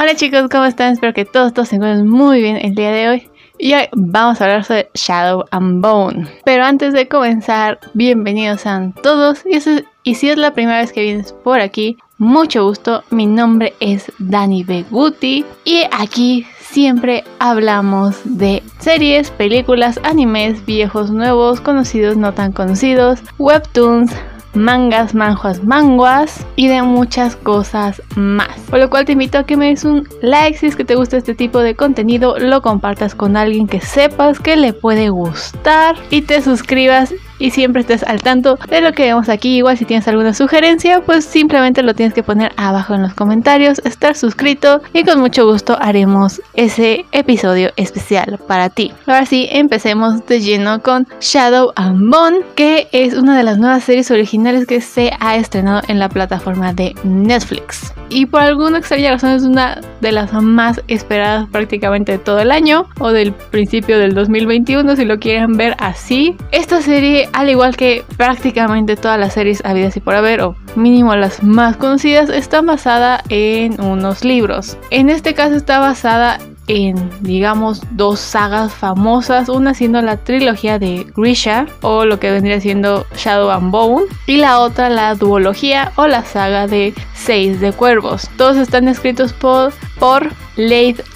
Hola chicos, ¿cómo están? Espero que todos, todos se encuentren muy bien el día de hoy. Y hoy vamos a hablar sobre Shadow and Bone. Pero antes de comenzar, bienvenidos a todos. Y, si es la primera vez que vienes por aquí, mucho gusto. Mi nombre es Dani Beguti. Y aquí siempre hablamos de series, películas, animes, viejos, nuevos, conocidos, no tan conocidos, webtoons, mangas, manjuas, manguas y de muchas cosas más. Por lo cual te invito a que me des un like si es que te gusta este tipo de contenido, lo compartas con alguien que sepas que le puede gustar y te suscribas y siempre estés al tanto de lo que vemos aquí. Igual si tienes alguna sugerencia, pues simplemente lo tienes que poner abajo en los comentarios, estar suscrito y con mucho gusto haremos ese episodio especial para ti. Ahora sí, empecemos de lleno con Shadow and Bone, que es una de las nuevas series originales que se ha estrenado en la plataforma de Netflix. Y por alguna extraña razón es una de las más esperadas prácticamente de todo el año o del principio del 2021 si lo quieren ver así. Esta serie al igual que prácticamente todas las series habidas y por haber, o mínimo las más conocidas, está basada en unos libros. En este caso está basada en, digamos, dos sagas famosas, una siendo la trilogía de Grisha, o lo que vendría siendo Shadow and Bone, y la otra la duología o la saga de Seis de Cuervos. Todos están escritos por, por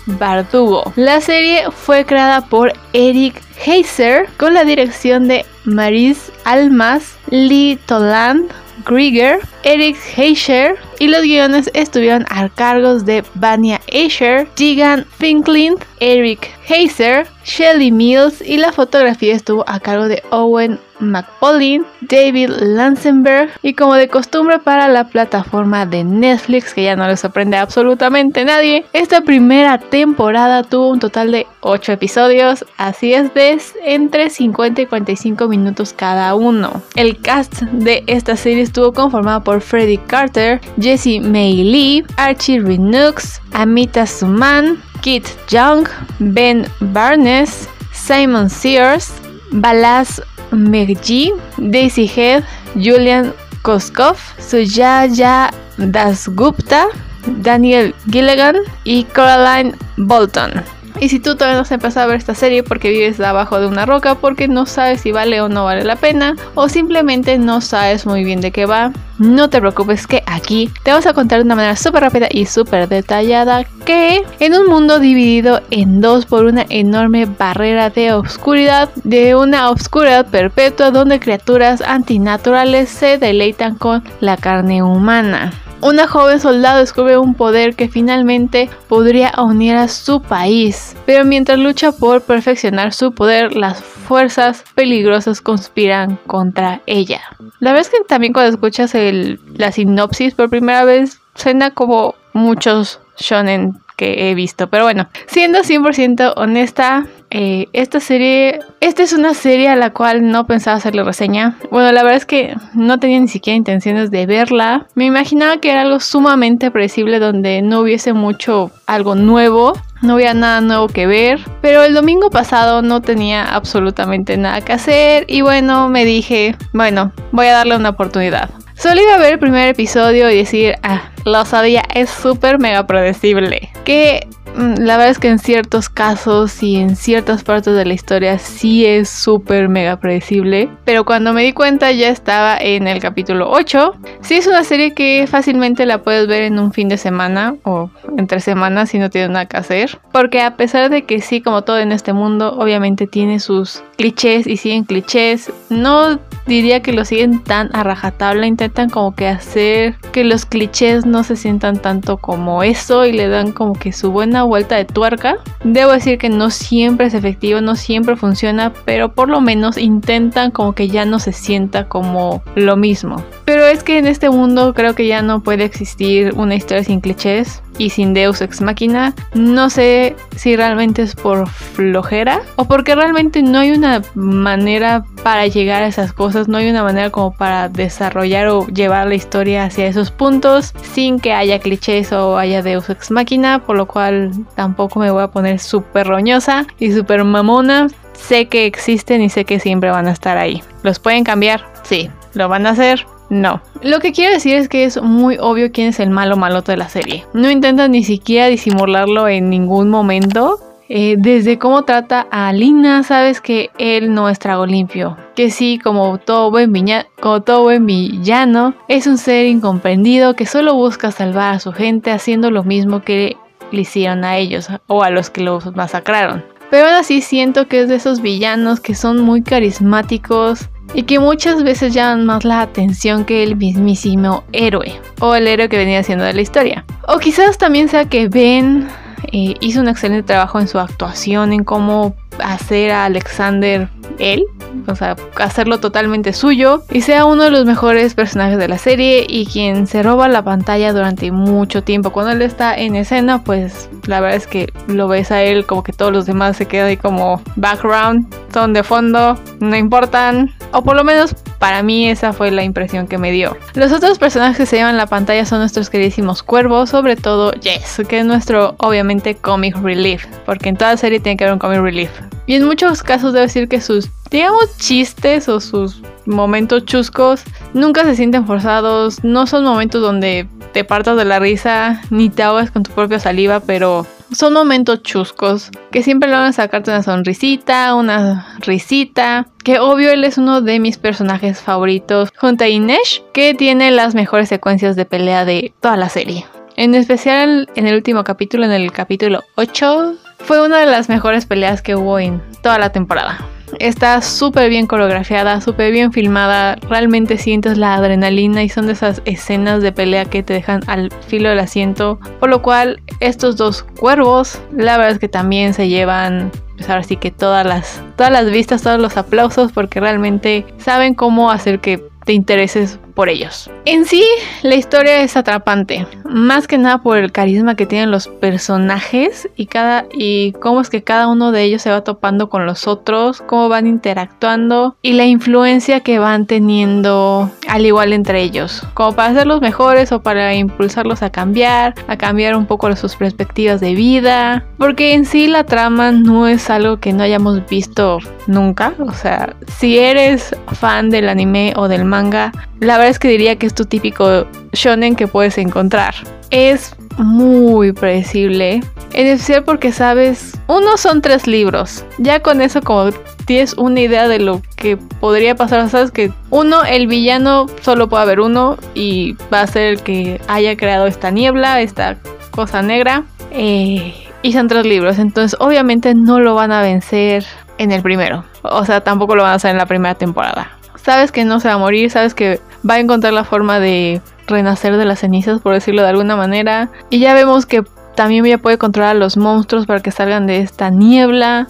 Bardugo. La serie fue creada por Eric Heiser con la dirección de Maris Almas, Lee Toland, Grieger, Eric Heischer y los guiones estuvieron a cargos de Vania Asher, Tegan Finklin, Eric Heiser, Shelly Mills y la fotografía estuvo a cargo de Owen McPaulin, David Lansenberg y como de costumbre para la plataforma de Netflix que ya no le sorprende absolutamente nadie, esta primera temporada tuvo un total de 8 episodios, así es de entre 50 y 45 minutos cada uno. El cast de esta serie estuvo conformado por Freddie Carter, Jesse May Lee, Archie Renux, Amita Suman, Kit Young, Ben Barnes, Simon Sears, Balas Megji, Daisy Head, Julian Koskov, Sujaya Dasgupta, Daniel Gilligan y Caroline Bolton. Y si tú todavía no has empezado a ver esta serie porque vives abajo de una roca, porque no sabes si vale o no vale la pena, o simplemente no sabes muy bien de qué va, no te preocupes que aquí te vamos a contar de una manera súper rápida y súper detallada que en un mundo dividido en dos por una enorme barrera de oscuridad, de una oscuridad perpetua donde criaturas antinaturales se deleitan con la carne humana una joven soldado descubre un poder que finalmente podría unir a su país, pero mientras lucha por perfeccionar su poder, las fuerzas peligrosas conspiran contra ella. La verdad es que también cuando escuchas la sinopsis por primera vez, suena como muchos shonen que he visto. Pero bueno, siendo 100% honesta, eh, esta serie, esta es una serie a la cual no pensaba hacerle reseña. Bueno, la verdad es que no tenía ni siquiera intenciones de verla. Me imaginaba que era algo sumamente predecible donde no hubiese mucho algo nuevo. No había nada nuevo que ver, pero el domingo pasado no tenía absolutamente nada que hacer y bueno, me dije, bueno, voy a darle una oportunidad. Solo iba a ver el primer episodio y decir, ah, lo sabía, es súper mega predecible. Que la verdad es que en ciertos casos y en ciertas partes de la historia sí es súper mega predecible. Pero cuando me di cuenta ya estaba en el capítulo 8. Sí es una serie que fácilmente la puedes ver en un fin de semana o entre semanas si no tienes nada que hacer. Porque a pesar de que sí, como todo en este mundo, obviamente tiene sus clichés y siguen clichés. No diría que lo siguen tan a rajatabla. Intentan como que hacer que los clichés no se sientan tanto como eso y le dan como que su buena vuelta de tuerca. Debo decir que no siempre es efectivo, no siempre funciona, pero por lo menos intentan como que ya no se sienta como lo mismo. Pero es que en este mundo creo que ya no puede existir una historia sin clichés y sin Deus ex machina. No sé si realmente es por flojera o porque realmente no hay una manera para llegar a esas cosas, no hay una manera como para desarrollar o llevar la historia hacia esos puntos sin que haya clichés o haya Deus ex machina, por lo cual tampoco me voy a poner súper roñosa y súper mamona. Sé que existen y sé que siempre van a estar ahí. ¿Los pueden cambiar? Sí. ¿Lo van a hacer? No. Lo que quiero decir es que es muy obvio quién es el malo maloto de la serie. No intentan ni siquiera disimularlo en ningún momento. Eh, desde cómo trata a Lina, sabes que él no es trago limpio. Que sí, como todo, buen como todo buen villano, es un ser incomprendido que solo busca salvar a su gente haciendo lo mismo que le hicieron a ellos o a los que los masacraron. Pero aún así siento que es de esos villanos que son muy carismáticos y que muchas veces llaman más la atención que el mismísimo héroe o el héroe que venía siendo de la historia. O quizás también sea que Ben eh, hizo un excelente trabajo en su actuación, en cómo hacer a Alexander él, o sea, hacerlo totalmente suyo y sea uno de los mejores personajes de la serie y quien se roba la pantalla durante mucho tiempo. Cuando él está en escena, pues la verdad es que lo ves a él como que todos los demás se quedan ahí como background, son de fondo, no importan, o por lo menos para mí esa fue la impresión que me dio. Los otros personajes que se llevan la pantalla son nuestros queridísimos cuervos, sobre todo Jess, que es nuestro obviamente comic relief, porque en toda serie tiene que haber un comic relief. Y en muchos casos debo decir que sus, digamos, chistes o sus momentos chuscos nunca se sienten forzados, no son momentos donde te partas de la risa ni te ahogas con tu propia saliva, pero son momentos chuscos que siempre lo van a sacarte una sonrisita, una risita. Que obvio él es uno de mis personajes favoritos junto a Inesh, que tiene las mejores secuencias de pelea de toda la serie. En especial en el último capítulo, en el capítulo 8, fue una de las mejores peleas que hubo en toda la temporada. Está súper bien coreografiada, súper bien filmada, realmente sientes la adrenalina y son de esas escenas de pelea que te dejan al filo del asiento. Por lo cual estos dos cuervos, la verdad es que también se llevan pues ahora sí que todas las, todas las vistas, todos los aplausos, porque realmente saben cómo hacer que te intereses por ellos. En sí, la historia es atrapante, más que nada por el carisma que tienen los personajes y cada y cómo es que cada uno de ellos se va topando con los otros, cómo van interactuando y la influencia que van teniendo al igual entre ellos, como para hacerlos mejores o para impulsarlos a cambiar, a cambiar un poco sus perspectivas de vida, porque en sí la trama no es algo que no hayamos visto nunca, o sea, si eres fan del anime o del manga, la verdad es que diría que es tu típico shonen que puedes encontrar. Es muy predecible, en especial porque sabes, uno son tres libros. Ya con eso como tienes una idea de lo que podría pasar, sabes que uno, el villano solo puede haber uno y va a ser el que haya creado esta niebla, esta cosa negra. Eh, y son tres libros, entonces obviamente no lo van a vencer en el primero. O sea, tampoco lo van a hacer en la primera temporada sabes que no se va a morir, sabes que va a encontrar la forma de renacer de las cenizas, por decirlo de alguna manera. Y ya vemos que también ya puede controlar a los monstruos para que salgan de esta niebla.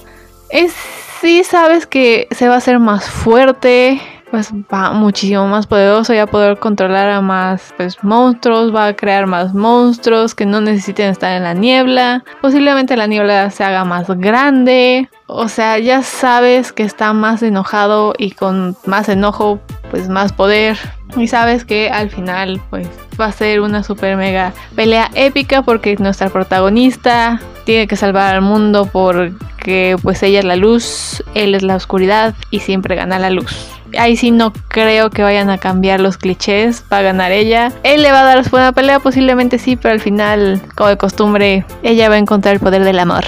Es sí sabes que se va a hacer más fuerte, pues va muchísimo más poderoso, ya poder controlar a más pues, monstruos, va a crear más monstruos que no necesiten estar en la niebla. Posiblemente la niebla se haga más grande. O sea, ya sabes que está más enojado y con más enojo, pues más poder. Y sabes que al final, pues va a ser una super mega pelea épica porque nuestra protagonista tiene que salvar al mundo porque pues ella es la luz, él es la oscuridad y siempre gana la luz ahí sí no creo que vayan a cambiar los clichés para ganar ella. Él le va a dar buena pelea, posiblemente sí, pero al final, como de costumbre, ella va a encontrar el poder del amor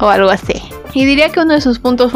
o algo así. Y diría que uno de sus puntos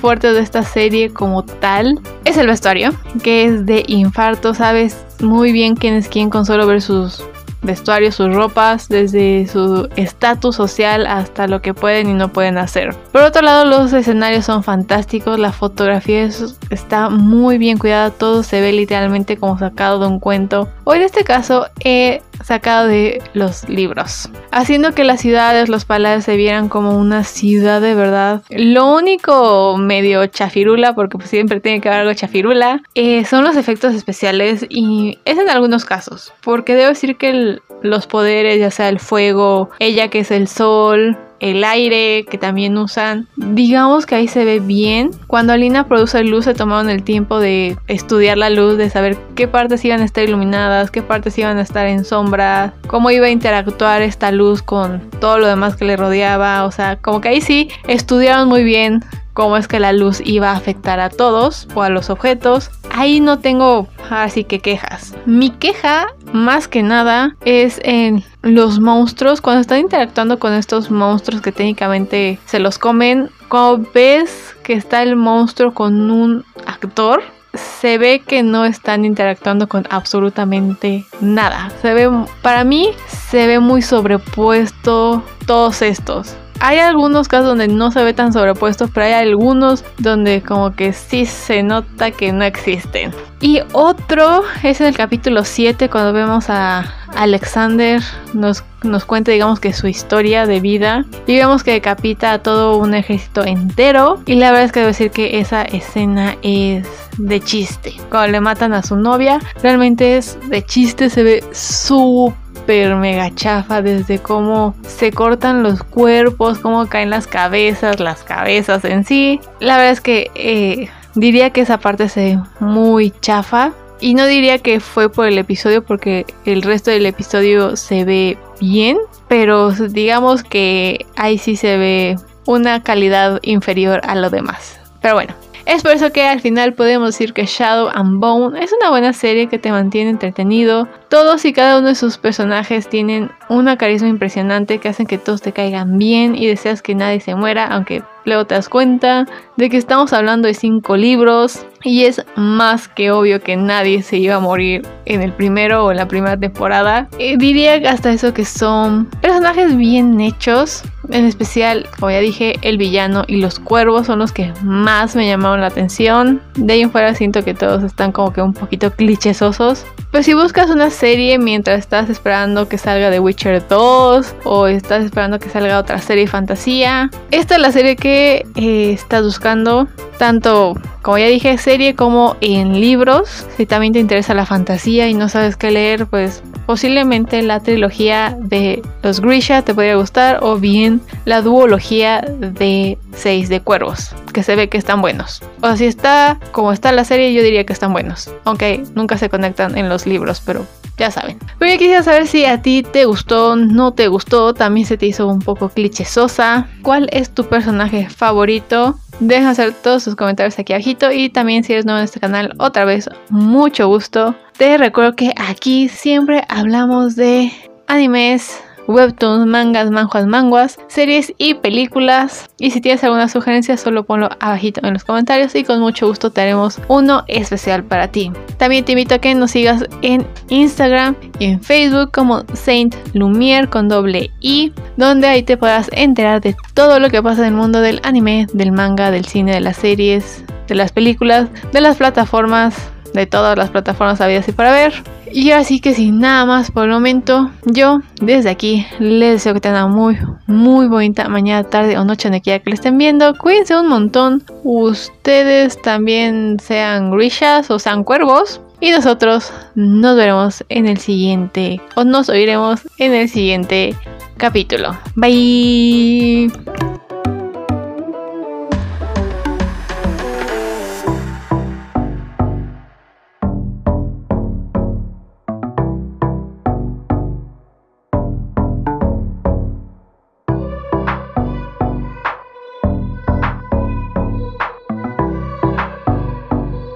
fuertes de esta serie como tal es el vestuario, que es de infarto, sabes muy bien quién es quién con solo ver sus vestuario, sus ropas, desde su estatus social hasta lo que pueden y no pueden hacer. Por otro lado, los escenarios son fantásticos, la fotografía está muy bien cuidada, todo se ve literalmente como sacado de un cuento. O en este caso he sacado de los libros, haciendo que las ciudades, los palacios se vieran como una ciudad de verdad. Lo único medio chafirula, porque pues siempre tiene que haber algo chafirula, eh, son los efectos especiales y es en algunos casos, porque debo decir que los poderes, ya sea el fuego, ella que es el sol, el aire que también usan. Digamos que ahí se ve bien. Cuando Alina produce luz se tomaron el tiempo de estudiar la luz, de saber qué partes iban a estar iluminadas, qué partes iban a estar en sombra, cómo iba a interactuar esta luz con todo lo demás que le rodeaba. O sea, como que ahí sí estudiaron muy bien cómo es que la luz iba a afectar a todos o a los objetos. ahí no tengo así que quejas. Mi queja, más que nada, es en los monstruos. Cuando están interactuando con estos monstruos que técnicamente se los comen, cuando ves que está el monstruo con un actor, se ve que no están interactuando con absolutamente nada. Se ve, para mí, se ve muy sobrepuesto todos estos. Hay algunos casos donde no se ve tan sobrepuesto, pero hay algunos donde como que sí se nota que no existen. Y otro es en el capítulo 7 cuando vemos a Alexander nos, nos cuenta digamos que su historia de vida y vemos que decapita a todo un ejército entero y la verdad es que debo decir que esa escena es de chiste. Cuando le matan a su novia realmente es de chiste, se ve súper super mega chafa desde cómo se cortan los cuerpos, cómo caen las cabezas, las cabezas en sí. La verdad es que eh, diría que esa parte se ve muy chafa. Y no diría que fue por el episodio porque el resto del episodio se ve bien. Pero digamos que ahí sí se ve una calidad inferior a lo demás. Pero bueno, es por eso que al final podemos decir que Shadow and Bone es una buena serie que te mantiene entretenido. Todos y cada uno de sus personajes tienen una carisma impresionante que hacen que todos te caigan bien y deseas que nadie se muera, aunque luego te das cuenta de que estamos hablando de cinco libros y es más que obvio que nadie se iba a morir en el primero o en la primera temporada. Eh, diría hasta eso que son personajes bien hechos, en especial, como ya dije, el villano y los cuervos son los que más me llamaron la atención. De ahí en fuera siento que todos están como que un poquito clichesosos. Pues si buscas una serie mientras estás esperando que salga The Witcher 2 o estás esperando que salga otra serie de fantasía, esta es la serie que eh, estás buscando tanto, como ya dije, serie como en libros. Si también te interesa la fantasía y no sabes qué leer, pues posiblemente la trilogía de los Grisha te podría gustar o bien la duología de 6 de cuervos, que se ve que están buenos. O si está como está la serie, yo diría que están buenos, aunque nunca se conectan en los libros, pero ya saben. Pero yo quisiera saber si a ti te gustó, no te gustó, también se te hizo un poco clichesosa. ¿Cuál es tu personaje favorito? Deja hacer todos sus comentarios aquí abajito y también si eres nuevo en este canal, otra vez, mucho gusto. Te recuerdo que aquí siempre hablamos de animes, webtoons, mangas, manjuas, manguas, series y películas. Y si tienes alguna sugerencia, solo ponlo abajito en los comentarios y con mucho gusto te haremos uno especial para ti. También te invito a que nos sigas en Instagram y en Facebook como Saint Lumiere con doble I, donde ahí te puedas enterar de todo lo que pasa en el mundo del anime, del manga, del cine, de las series, de las películas, de las plataformas de todas las plataformas habidas y para ver. Y así que sin nada más por el momento, yo desde aquí les deseo que tengan muy, muy bonita mañana, tarde o noche donde quiera que le estén viendo. Cuídense un montón. Ustedes también sean grishas o sean cuervos. Y nosotros nos veremos en el siguiente, o nos oiremos en el siguiente capítulo. Bye.